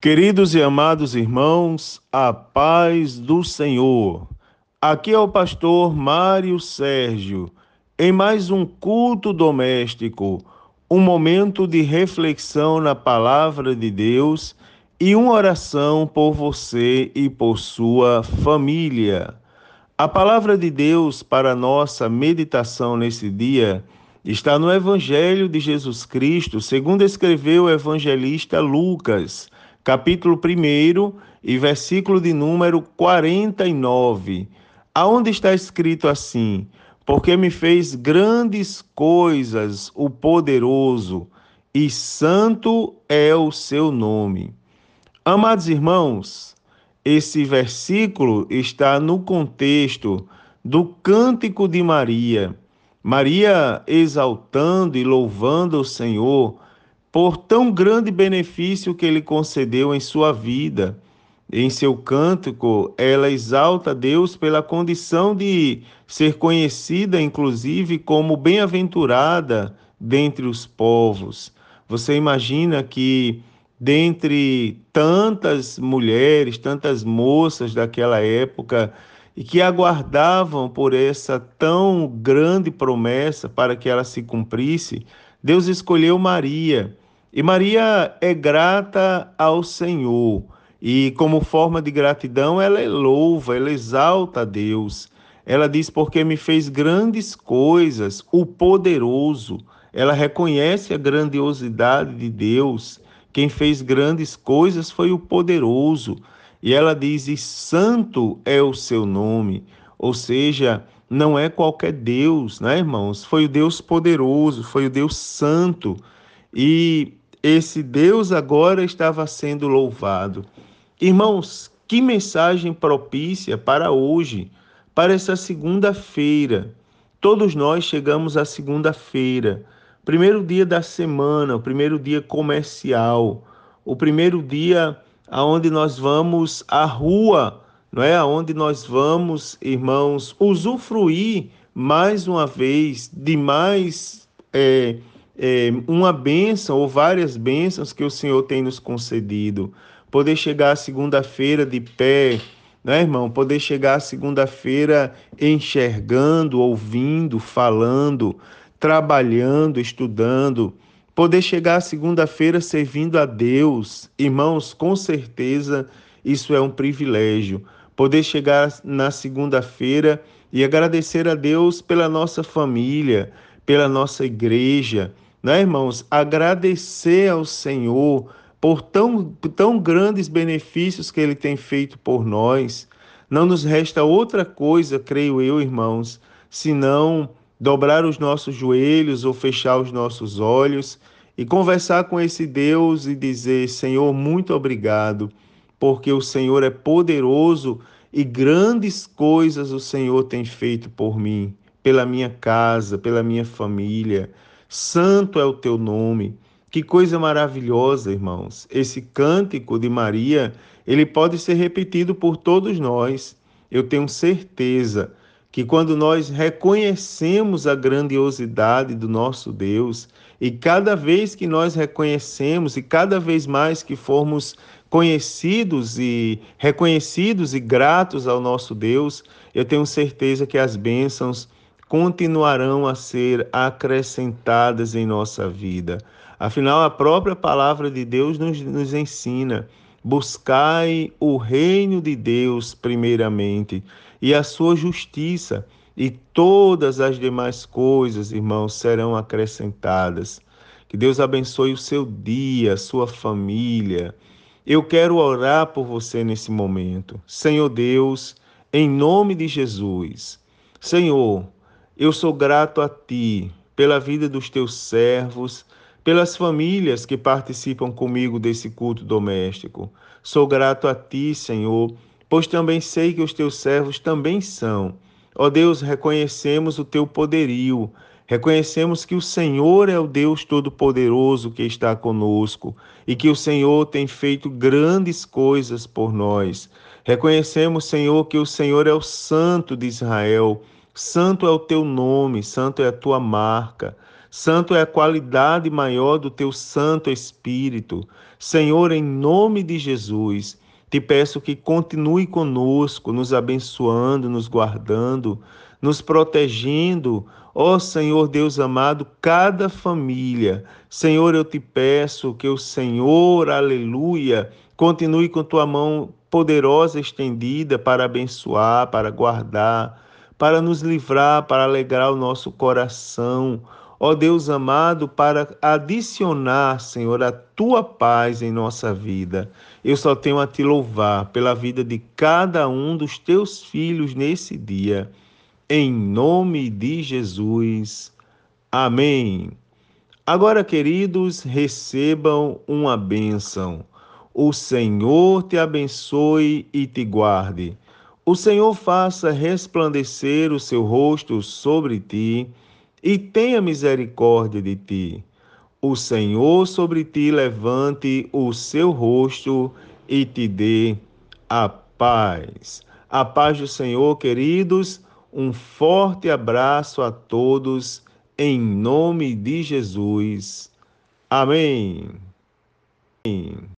Queridos e amados irmãos, a paz do Senhor. Aqui é o pastor Mário Sérgio, em mais um culto doméstico, um momento de reflexão na palavra de Deus e uma oração por você e por sua família. A palavra de Deus para nossa meditação nesse dia está no Evangelho de Jesus Cristo, segundo escreveu o evangelista Lucas capítulo 1 e versículo de número 49, aonde está escrito assim: Porque me fez grandes coisas o poderoso, e santo é o seu nome. Amados irmãos, esse versículo está no contexto do cântico de Maria. Maria exaltando e louvando o Senhor por tão grande benefício que ele concedeu em sua vida. Em seu cântico, ela exalta Deus pela condição de ser conhecida, inclusive, como bem-aventurada dentre os povos. Você imagina que, dentre tantas mulheres, tantas moças daquela época, e que aguardavam por essa tão grande promessa para que ela se cumprisse, Deus escolheu Maria. E Maria é grata ao Senhor. E como forma de gratidão, ela louva, ela exalta a Deus. Ela diz: Porque me fez grandes coisas, o poderoso. Ela reconhece a grandiosidade de Deus. Quem fez grandes coisas foi o poderoso. E ela diz: E santo é o seu nome. Ou seja, não é qualquer Deus, né, irmãos? Foi o Deus poderoso, foi o Deus santo. E esse Deus agora estava sendo louvado. Irmãos, que mensagem propícia para hoje, para essa segunda-feira. Todos nós chegamos à segunda-feira, primeiro dia da semana, o primeiro dia comercial, o primeiro dia aonde nós vamos à rua, não é? Aonde nós vamos, irmãos, usufruir mais uma vez de mais é, é, uma bênção ou várias bênçãos que o Senhor tem nos concedido. Poder chegar segunda-feira de pé, né, irmão? Poder chegar segunda-feira enxergando, ouvindo, falando, trabalhando, estudando. Poder chegar segunda-feira servindo a Deus, irmãos, com certeza isso é um privilégio. Poder chegar na segunda-feira e agradecer a Deus pela nossa família, pela nossa igreja, né, irmãos? Agradecer ao Senhor por tão, tão grandes benefícios que Ele tem feito por nós. Não nos resta outra coisa, creio eu, irmãos, senão dobrar os nossos joelhos ou fechar os nossos olhos e conversar com esse Deus e dizer: Senhor, muito obrigado, porque o Senhor é poderoso e grandes coisas o Senhor tem feito por mim, pela minha casa, pela minha família. Santo é o teu nome. Que coisa maravilhosa, irmãos. Esse cântico de Maria, ele pode ser repetido por todos nós. Eu tenho certeza que quando nós reconhecemos a grandiosidade do nosso Deus, e cada vez que nós reconhecemos e cada vez mais que formos conhecidos e reconhecidos e gratos ao nosso Deus, eu tenho certeza que as bênçãos continuarão a ser acrescentadas em nossa vida. Afinal, a própria palavra de Deus nos, nos ensina: buscai o reino de Deus primeiramente e a sua justiça, e todas as demais coisas, irmãos, serão acrescentadas. Que Deus abençoe o seu dia, a sua família. Eu quero orar por você nesse momento. Senhor Deus, em nome de Jesus. Senhor, eu sou grato a Ti pela vida dos Teus servos, pelas famílias que participam comigo desse culto doméstico. Sou grato a Ti, Senhor, pois também sei que os Teus servos também são. Ó Deus, reconhecemos o Teu poderio, reconhecemos que o Senhor é o Deus Todo-Poderoso que está conosco e que o Senhor tem feito grandes coisas por nós. Reconhecemos, Senhor, que o Senhor é o Santo de Israel Santo é o teu nome, santo é a tua marca. Santo é a qualidade maior do teu Santo Espírito. Senhor, em nome de Jesus, te peço que continue conosco, nos abençoando, nos guardando, nos protegendo. Ó oh, Senhor Deus amado, cada família. Senhor, eu te peço que o Senhor, aleluia, continue com tua mão poderosa estendida para abençoar, para guardar, para nos livrar, para alegrar o nosso coração ó Deus amado, para adicionar, Senhor, a tua paz em nossa vida. Eu só tenho a te louvar pela vida de cada um dos teus filhos nesse dia. Em nome de Jesus. Amém. Agora, queridos, recebam uma bênção. O Senhor te abençoe e te guarde. O Senhor faça resplandecer o seu rosto sobre ti e tenha misericórdia de ti. O Senhor sobre ti levante o seu rosto e te dê a paz. A paz do Senhor, queridos, um forte abraço a todos, em nome de Jesus. Amém. Amém.